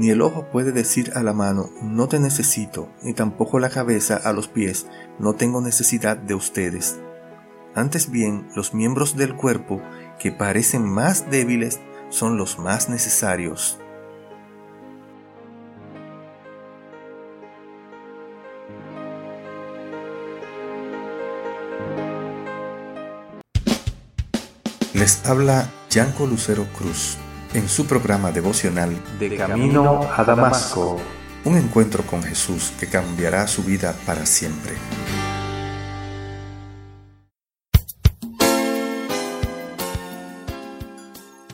Ni el ojo puede decir a la mano, no te necesito, ni tampoco la cabeza a los pies, no tengo necesidad de ustedes. Antes bien, los miembros del cuerpo que parecen más débiles son los más necesarios. Les habla Yanko Lucero Cruz en su programa devocional De Camino a Damasco. Un encuentro con Jesús que cambiará su vida para siempre.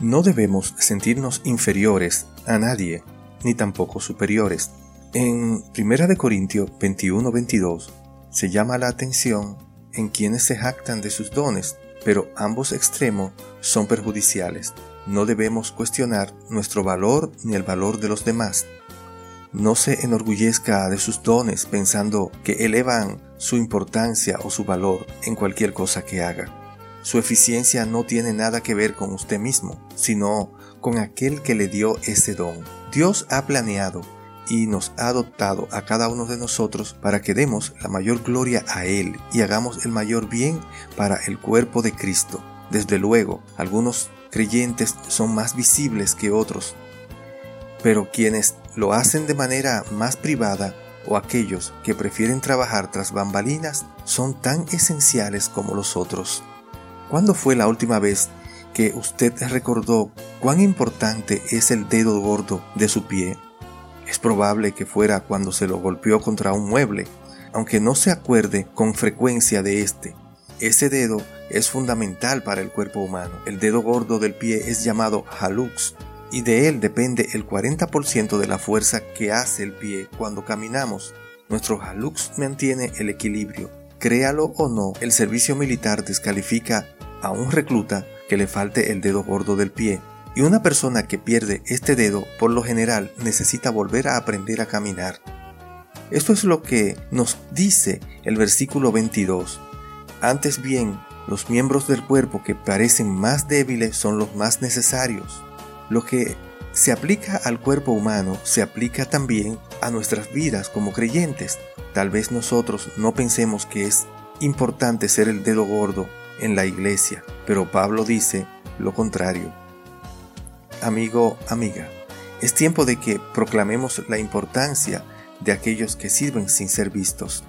No debemos sentirnos inferiores a nadie, ni tampoco superiores. En 1 Corintios 21-22 se llama la atención en quienes se jactan de sus dones, pero ambos extremos son perjudiciales. No debemos cuestionar nuestro valor ni el valor de los demás. No se enorgullezca de sus dones pensando que elevan su importancia o su valor en cualquier cosa que haga. Su eficiencia no tiene nada que ver con usted mismo, sino con aquel que le dio ese don. Dios ha planeado y nos ha adoptado a cada uno de nosotros para que demos la mayor gloria a Él y hagamos el mayor bien para el cuerpo de Cristo. Desde luego, algunos creyentes son más visibles que otros, pero quienes lo hacen de manera más privada o aquellos que prefieren trabajar tras bambalinas son tan esenciales como los otros. ¿Cuándo fue la última vez que usted recordó cuán importante es el dedo gordo de su pie? Es probable que fuera cuando se lo golpeó contra un mueble, aunque no se acuerde con frecuencia de este. Ese dedo es fundamental para el cuerpo humano. El dedo gordo del pie es llamado halux y de él depende el 40% de la fuerza que hace el pie cuando caminamos. Nuestro halux mantiene el equilibrio. Créalo o no, el servicio militar descalifica a un recluta que le falte el dedo gordo del pie. Y una persona que pierde este dedo por lo general necesita volver a aprender a caminar. Esto es lo que nos dice el versículo 22. Antes bien, los miembros del cuerpo que parecen más débiles son los más necesarios. Lo que se aplica al cuerpo humano se aplica también a nuestras vidas como creyentes. Tal vez nosotros no pensemos que es importante ser el dedo gordo en la iglesia, pero Pablo dice lo contrario. Amigo, amiga, es tiempo de que proclamemos la importancia de aquellos que sirven sin ser vistos.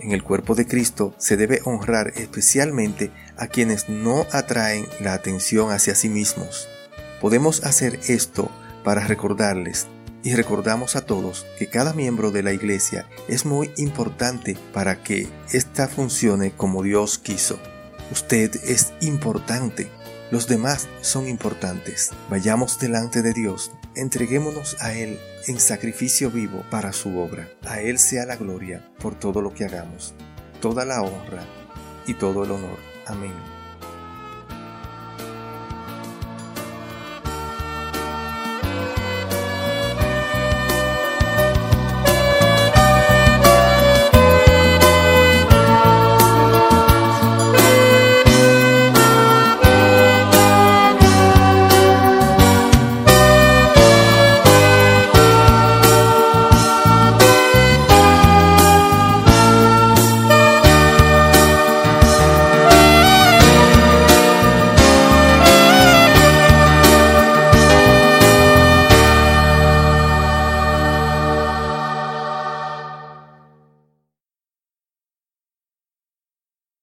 En el cuerpo de Cristo se debe honrar especialmente a quienes no atraen la atención hacia sí mismos. Podemos hacer esto para recordarles y recordamos a todos que cada miembro de la iglesia es muy importante para que ésta funcione como Dios quiso. Usted es importante. Los demás son importantes. Vayamos delante de Dios, entreguémonos a Él en sacrificio vivo para su obra. A Él sea la gloria por todo lo que hagamos, toda la honra y todo el honor. Amén.